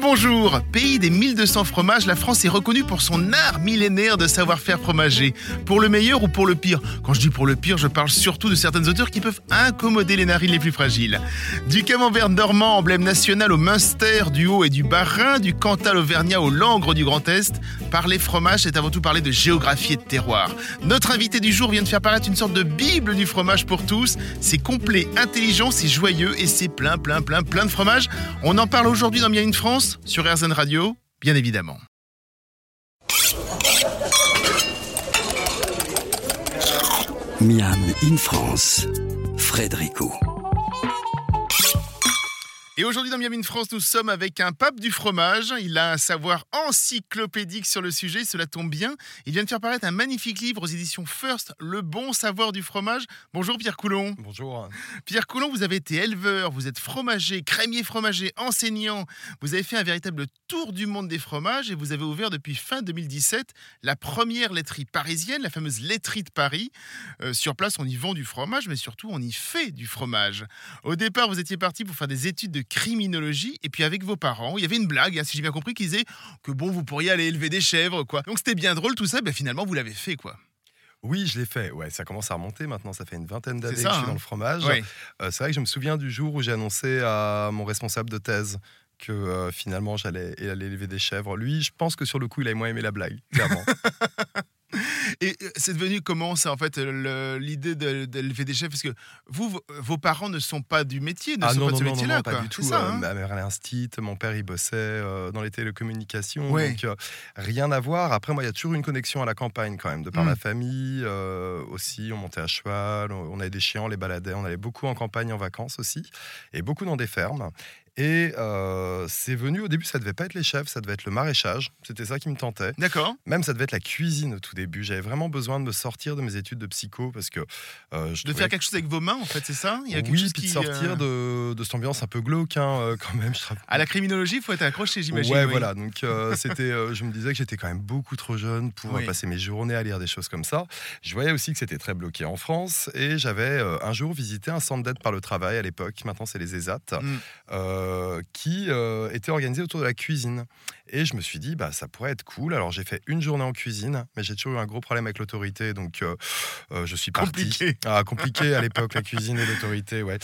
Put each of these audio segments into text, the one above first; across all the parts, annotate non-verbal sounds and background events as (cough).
Bonjour Pays des 1200 fromages, la France est reconnue pour son art millénaire de savoir-faire fromager. Pour le meilleur ou pour le pire? Quand je dis pour le pire, je parle surtout de certaines odeurs qui peuvent incommoder les narines les plus fragiles. Du camembert normand, emblème national au Munster, du Haut et du Bas-Rhin, du Cantal auvergnat au Langre du Grand Est, parler fromage, c'est avant tout parler de géographie et de terroir. Notre invité du jour vient de faire paraître une sorte de bible du fromage pour tous. C'est complet, intelligent, c'est joyeux et c'est plein, plein, plein, plein de fromage. On en parle aujourd'hui dans Bien une France sur RZN Radio, bien évidemment. Miam in France, Frédérico. Et aujourd'hui dans Miami France, nous sommes avec un pape du fromage. Il a un savoir encyclopédique sur le sujet, cela tombe bien. Il vient de faire paraître un magnifique livre aux éditions First, Le bon savoir du fromage. Bonjour Pierre Coulon. Bonjour. Pierre Coulon, vous avez été éleveur, vous êtes fromager, crémier fromager, enseignant. Vous avez fait un véritable tour du monde des fromages et vous avez ouvert depuis fin 2017 la première laiterie parisienne, la fameuse laiterie de Paris. Euh, sur place, on y vend du fromage, mais surtout on y fait du fromage. Au départ, vous étiez parti pour faire des études de criminologie et puis avec vos parents, il y avait une blague, hein, si j'ai bien compris, qui disait que bon, vous pourriez aller élever des chèvres, quoi. Donc c'était bien drôle tout ça, ben finalement vous l'avez fait, quoi. Oui, je l'ai fait. Ouais, ça commence à remonter maintenant. Ça fait une vingtaine d'années que je suis dans hein. le fromage. Euh, c'est vrai que je me souviens du jour où j'ai annoncé à mon responsable de thèse que euh, finalement j'allais aller élever des chèvres. Lui, je pense que sur le coup, il a moins aimé la blague, clairement. (laughs) Et c'est devenu comment ça, en fait, l'idée de- d'élever des chèvres Parce que vous, vos- parents ne sont pas du métier, ne ah sont non, pas de non, ce non, non, métier-là, pas du tout. ça, Euh, hein ma mère elle est instit, mon père il bossait euh, dans les télécommunications. Ouais. Donc euh, rien à voir. Après, moi, il y a toujours une connexion à la campagne quand même, de par Mm. ma famille aussi. On montait à cheval, on on avait des chiens, on les baladait. On allait beaucoup en campagne en vacances aussi, et beaucoup dans des fermes. Et euh, c'est venu, au début, ça devait pas être les chefs, ça devait être le maraîchage. C'était ça qui me tentait. D'accord. Même ça devait être la cuisine au tout début. J'avais vraiment besoin de me sortir de mes études de psycho parce que euh, je De faire quelque chose avec vos mains, en fait, c'est ça? Il y a quelque oui, chose puis qui de sortir euh, de, de cette ambiance un peu glauque hein, quand même. Je À la criminologie, il faut être accroché, j'imagine. Ouais, oui. voilà. Donc, euh, (laughs) c'était, je me disais que j'étais quand même beaucoup trop jeune pour Oui. passer mes journées à lire des choses comme ça. Je voyais aussi que c'était très bloqué en France et j'avais un jour visité un centre d'aide par le travail à l'époque. Maintenant, c'est les ESAT, Mm. Euh, qui euh, était organisé autour de la cuisine. Et je me suis dit, bah, ça pourrait être cool. Alors, j'ai fait une journée en cuisine, mais j'ai toujours eu un gros problème avec l'autorité. Donc, euh, je suis parti. Compliqué. Ah, compliqué à l'époque, la cuisine et l'autorité, ouais.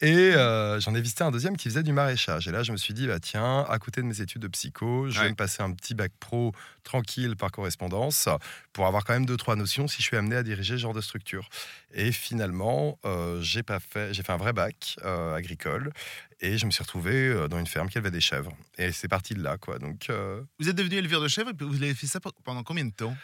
Et j'en ai visité un deuxième qui faisait du maraîchage. Et là, je me suis dit, bah, tiens, à côté de mes études de psycho, je vais me passer un petit bac pro tranquille par correspondance pour avoir quand même deux, trois notions si je suis amené à diriger ce genre de structure. Et finalement, j'ai pas fait, j'ai fait un vrai bac agricole et je me suis retrouvé euh, dans une ferme qui élevait des chèvres. Et c'est parti de là, quoi. Donc, euh, Vous êtes devenu éleveur de chèvres et vous avez fait ça pendant combien de temps?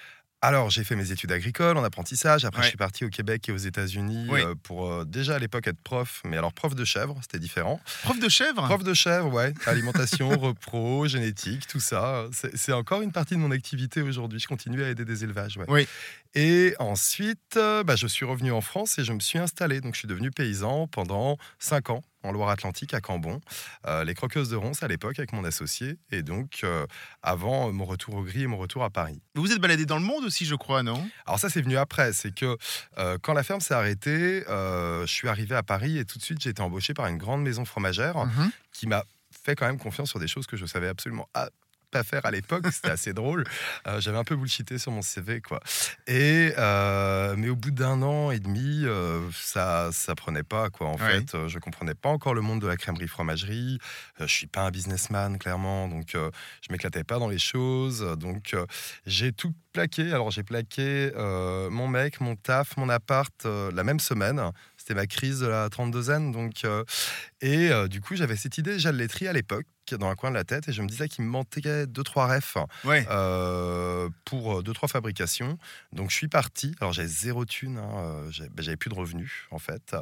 Alors, j'ai fait mes études agricoles en apprentissage. Après, Ouais. je suis parti au Québec et aux États-Unis Oui. euh, pour euh, déjà à l'époque être prof, mais alors prof de chèvre, c'était différent. Prof de chèvres? Prof de chèvre, ouais. Alimentation, (laughs) repro, génétique, tout ça. C'est c'est encore une partie de mon activité aujourd'hui. Je continue à aider des élevages, ouais. Oui. Et ensuite, euh, bah, je suis revenu en France et je me suis installé. Donc, je suis devenu paysan pendant 5 ans en Loire-Atlantique à Cambon, euh, les Croqueuses de Ronce à l'époque avec mon associé. Et donc, euh, avant euh, mon retour au gris et mon retour à Paris. Vous vous êtes baladé dans le monde aussi, je crois, non? Alors ça, c'est venu après. C'est que euh, quand la ferme s'est arrêtée, je suis arrivé à Paris et tout de suite, j'ai été embauché par une grande maison fromagère Mhm. qui m'a fait quand même confiance sur des choses que je savais absolument pas faire à l'époque. C'était assez drôle. Euh, J'avais un peu bullshité sur mon CV, quoi. Et euh, mais au bout d'un an et demi, euh, ça ça prenait pas, quoi. En Ouais. fait, je comprenais pas encore le monde de la crèmerie fromagerie. Je suis pas un businessman, clairement, donc je m'éclatais pas dans les choses. Donc j'ai tout plaqué. Alors j'ai plaqué mon mec, mon taf, mon appart la même semaine. C'était ma crise de la 32e. Donc, euh, et euh, du coup, j'avais cette idée déjà de laiterie à l'époque, dans un coin de la tête, et je me disais qu'il me manquait deux, trois refs Ouais. euh, pour euh, deux, trois fabrications. Donc, je suis parti. Alors, j'avais zéro thune. hein, euh, ben, J'avais plus de revenus, en fait.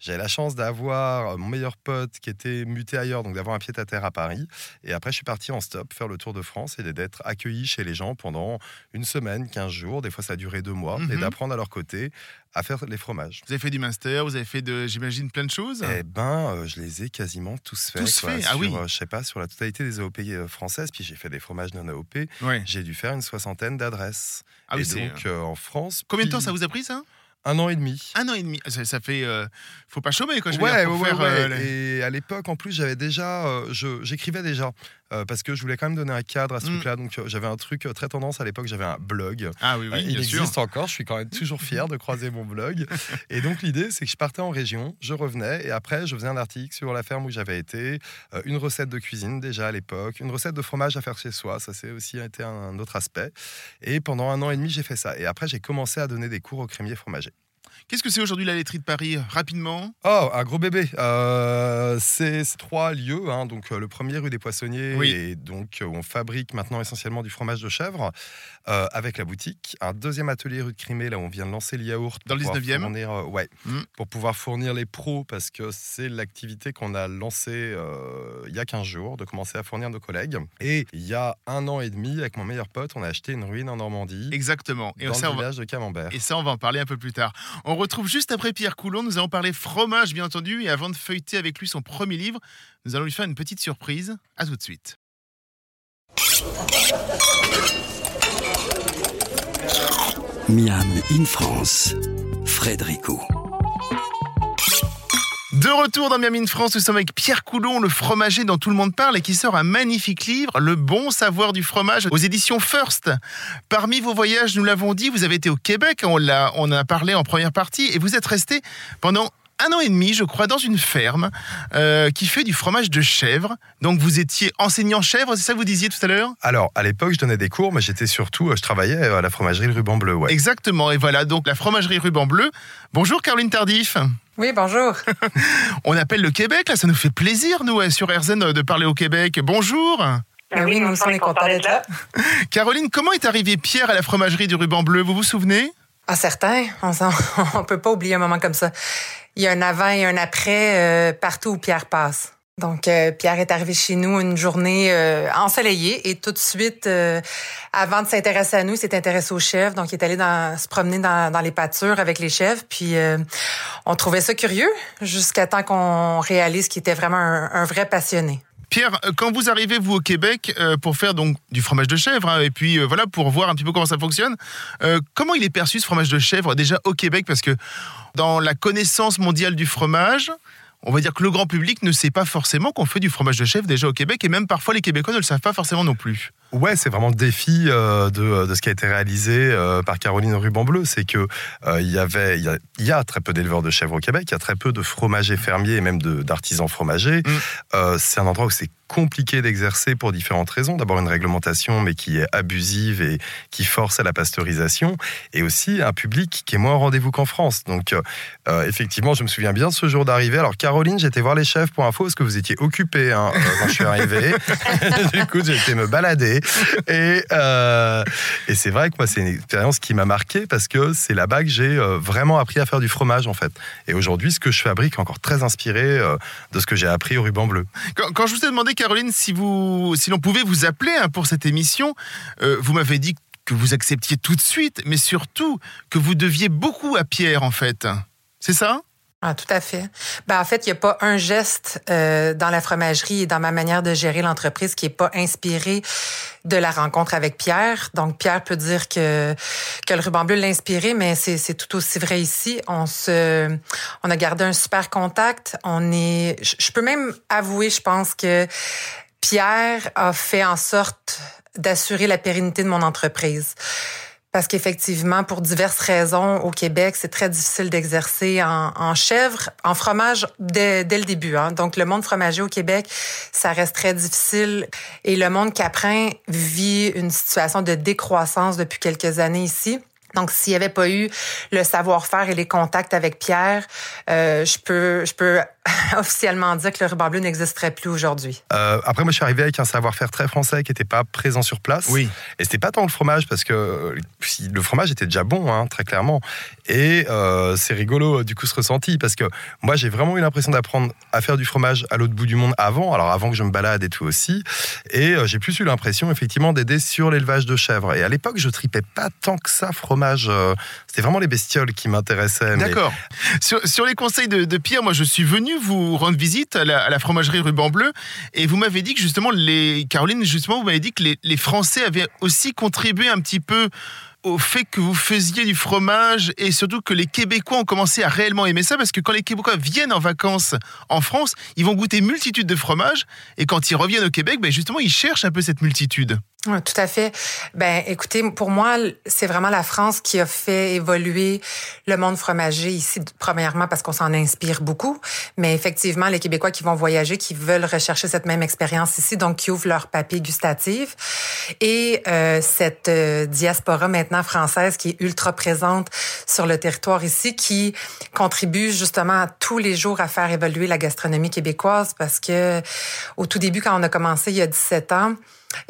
J'avais la chance d'avoir mon meilleur pote qui était muté ailleurs, donc d'avoir un pied à terre à Paris. Et après, je suis parti en stop faire le tour de France et d'être accueilli chez les gens pendant une semaine, 15 jours. Des fois, ça a duré deux mois. Et Mhm. d'apprendre à leur côté à faire les fromages. Vous avez fait du master, vous avez fait de, j'imagine, plein de choses Eh ben, euh, je les ai quasiment tous faits. Tous faits, ah oui. euh, je sais pas, sur la totalité des AOP euh, françaises, puis j'ai fait des fromages non AOP. Ouais. J'ai dû faire une soixantaine d'adresses. Ah oui, et donc, euh, en France. Combien de temps ça vous a pris ça? Un an et demi. Un an et demi. Ça, ça fait. euh, faut pas chômer quoi. Je Ouais, dire, ouais, faire, ouais, euh, les- Et à l'époque, en plus, j'avais déjà, euh, j'écrivais déjà euh, parce que je voulais quand même donner un cadre à ce Mm. truc-là. Donc, euh, j'avais un truc très tendance à l'époque. J'avais un blog. Ah oui, oui, il bien sûr. existe encore. Je suis quand même toujours fier de croiser mon blog. (laughs) Et donc, l'idée, c'est que je partais en région, je revenais et après, je faisais un article sur la ferme où j'avais été, une recette de cuisine déjà à l'époque, une recette de fromage à faire chez soi. Ça, c'est aussi été un autre aspect. Et pendant un an et demi, j'ai fait ça. Et après, j'ai commencé à donner des cours aux crémiers fromagers. Qu'est-ce que c'est aujourd'hui la laiterie de Paris Rapidement? Oh, un gros bébé. Euh, c'est trois lieux. hein. Donc, euh, le premier, rue des Poissonniers, Oui. et donc, euh, où on fabrique maintenant essentiellement du fromage de chèvre euh, avec la boutique. Un deuxième atelier, rue de Crimée, là où on vient de lancer le yaourt. Dans le pour pouvoir 19e? fournir, euh, Ouais, Mm. pour pouvoir fournir les pros, parce que c'est l'activité qu'on a lancée il y a 15 jours, de commencer à fournir nos collègues. Et il y a un an et demi, avec mon meilleur pote, on a acheté une ruine en Normandie. Exactement. Et dans le va- village de Camembert. Et ça, on va en parler un peu plus tard. On retrouve juste après Pierre Coulon. Nous allons parler fromage, bien entendu. Et avant de feuilleter avec lui son premier livre, nous allons lui faire une petite surprise. À tout de suite. Miam in France, Frédérico. De retour dans Miam in France, nous sommes avec Pierre Coulon, le fromager dont tout le monde parle et qui sort un magnifique livre, Le bon savoir du fromage, aux éditions First. Parmi vos voyages, nous l'avons dit, vous avez été au Québec, on, l'a, on en a parlé en première partie, et vous êtes resté pendant un an et demi, je crois, dans une ferme euh, qui fait du fromage de chèvre. Donc vous étiez enseignant chèvre, c'est ça que vous disiez tout à l'heure? Alors, à l'époque, je donnais des cours, mais j'étais surtout, euh, je travaillais à la fromagerie Le Ruban Bleu. Ouais. Exactement, et voilà donc la fromagerie Ruban Bleu. Bonjour Caroline Tardif. Oui, bonjour. (laughs) On appelle le Québec, là, ça nous fait plaisir, nous, euh, sur RZN, euh, de parler au Québec. Bonjour. Ben oui, nous sommes contents d'être là. (laughs) Caroline, comment est arrivé Pierre à la fromagerie du Ruban Bleu Vous vous souvenez? Ah, certain. On ne (laughs) peut pas oublier un moment comme ça. Il y a un avant et un après euh, partout où Pierre passe. Donc, euh, Pierre est arrivé chez nous une journée euh, ensoleillée et tout de suite, euh, avant de s'intéresser à nous, il s'est intéressé aux chèvres. Donc, il est allé dans, se promener dans, dans les pâtures avec les chèvres. Puis, euh, on trouvait ça curieux jusqu'à temps qu'on réalise qu'il était vraiment un, un vrai passionné. Pierre, euh, quand vous arrivez, vous, au Québec, euh, pour faire donc du fromage de chèvre, hein, et puis euh, voilà, pour voir un petit peu comment ça fonctionne, comment il est perçu ce fromage de chèvre déjà au Québec? Parce que dans la connaissance mondiale du fromage, on va dire que le grand public ne sait pas forcément qu'on fait du fromage de chèvre déjà au Québec, et même parfois les Québécois ne le savent pas forcément non plus. Ouais, c'est vraiment le défi euh, de, de ce qui a été réalisé euh, par Caroline Ruban Bleu. C'est que euh, il y avait, il y a, il y a très peu d'éleveurs de chèvres au Québec, il y a très peu de fromagers fermiers et même d'artisans fromagers. Mm. C'est un endroit où c'est compliqué d'exercer pour différentes raisons. D'abord une réglementation, mais qui est abusive et qui force à la pasteurisation, et aussi un public qui est moins au rendez-vous qu'en France. Donc euh, effectivement, je me souviens bien de ce jour d'arrivée. Alors Caroline, j'étais voir les chefs pour info parce que vous étiez occupée hein, quand je suis arrivé. (laughs) du coup, j'ai été me balader. Et, euh, et c'est vrai que moi, c'est une expérience qui m'a marqué parce que c'est là-bas que j'ai euh, vraiment appris à faire du fromage, en fait. Et aujourd'hui, ce que je fabrique est encore très inspiré euh, de ce que j'ai appris au ruban bleu. Quand, je vous ai demandé, Caroline, si, l'on pouvait vous appeler hein, pour cette émission, vous m'avez dit que vous acceptiez tout de suite, mais surtout que vous deviez beaucoup à Pierre, en fait. C'est ça? Ah, tout à fait. Ben, en fait, il n'y a pas un geste euh, dans la fromagerie et dans ma manière de gérer l'entreprise qui n'est pas inspiré de la rencontre avec Pierre. Donc, Pierre peut dire que, que le ruban bleu l'a inspiré, mais c'est tout aussi vrai ici. On se, on a gardé un super contact. On est, je peux même avouer, je pense que Pierre a fait en sorte d'assurer la pérennité de mon entreprise. Parce qu'effectivement, pour diverses raisons, au Québec, c'est très difficile d'exercer en, en chèvre, en fromage dès, dès le début. Hein. Donc, le monde fromager au Québec, ça reste très difficile. Et le monde caprin vit une situation de décroissance depuis quelques années ici. Donc, s'il n'y avait pas eu le savoir-faire et les contacts avec Pierre, euh, je peux, je peux (laughs) officiellement dire que le ruban bleu n'existerait plus aujourd'hui. Euh, après, moi, je suis arrivé avec un savoir-faire très français qui n'était pas présent sur place. Oui. Et c'était pas tant le fromage parce que euh, si- le fromage était déjà bon, hein, très clairement. Et euh, c'est rigolo du coup ce ressenti parce que moi j'ai vraiment eu l'impression d'apprendre à faire du fromage à l'autre bout du monde avant, alors avant que je me balade et tout aussi. Et euh, j'ai plus eu l'impression effectivement d'aider sur l'élevage de chèvres. Et à l'époque je tripais pas tant que ça fromage. euh, C'était vraiment les bestioles qui m'intéressaient. mais- D'accord. Sur, sur les conseils de, de Pierre, moi je suis venu vous rendre visite à la, fromagerie Ruban Bleu. Et vous m'avez dit que justement, les, Caroline, justement, vous m'avez dit que les, les Français avaient aussi contribué un petit peu au fait que vous faisiez du fromage et surtout que les Québécois ont commencé à réellement aimer ça parce que quand les Québécois viennent en vacances en France, ils vont goûter multitude de fromages et quand ils reviennent au Québec, ben justement, ils cherchent un peu cette multitude. Tout à fait. Ben, écoutez, pour moi, c'est vraiment la France qui a fait évoluer le monde fromager ici, premièrement parce qu'on s'en inspire beaucoup, mais effectivement, les Québécois qui vont voyager, qui veulent rechercher cette même expérience ici, donc qui ouvrent leur papier gustatif. Et euh, cette euh, diaspora maintenant française qui est ultra présente sur le territoire ici, qui contribue justement tous les jours à faire évoluer la gastronomie québécoise parce que au tout début, quand on a commencé il y a 17 ans,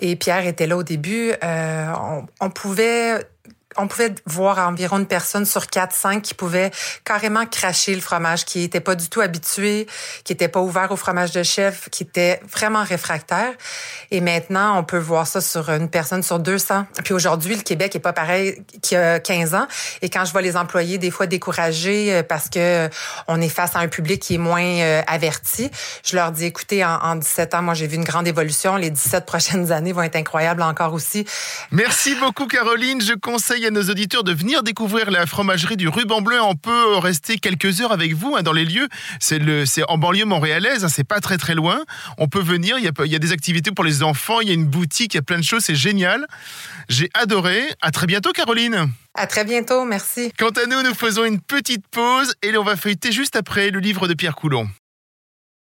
et Pierre était là au début, euh, on, on, pouvait on pouvait voir environ une personne sur quatre, cinq qui pouvait carrément cracher le fromage, qui était pas du tout habitué, qui était pas ouvert au fromage de chef, qui était vraiment réfractaire. Et maintenant, on peut voir ça sur une personne sur 200. Puis aujourd'hui, le Québec est pas pareil qu'il y a 15 ans. Et quand je vois les employés des fois découragés euh, parce que euh, on est face à un public qui est moins euh, averti, je leur dis, écoutez, en, en 17 ans, moi, j'ai vu une grande évolution. Les 17 prochaines (laughs) années vont être incroyables encore aussi. Merci beaucoup, Caroline. Je conseille à nos auditeurs de venir découvrir la fromagerie du Ruban Bleu. On peut rester quelques heures avec vous hein, dans les lieux. C'est le, c'est en banlieue montréalaise, hein, c'est pas très très loin. On peut venir, il y, a, il y a des activités pour les enfants, il y a une boutique, il y a plein de choses, c'est génial. J'ai adoré. À très bientôt, Caroline. À très bientôt, merci. Quant à nous, nous faisons une petite pause et on va feuilleter juste après le livre de Pierre Coulon.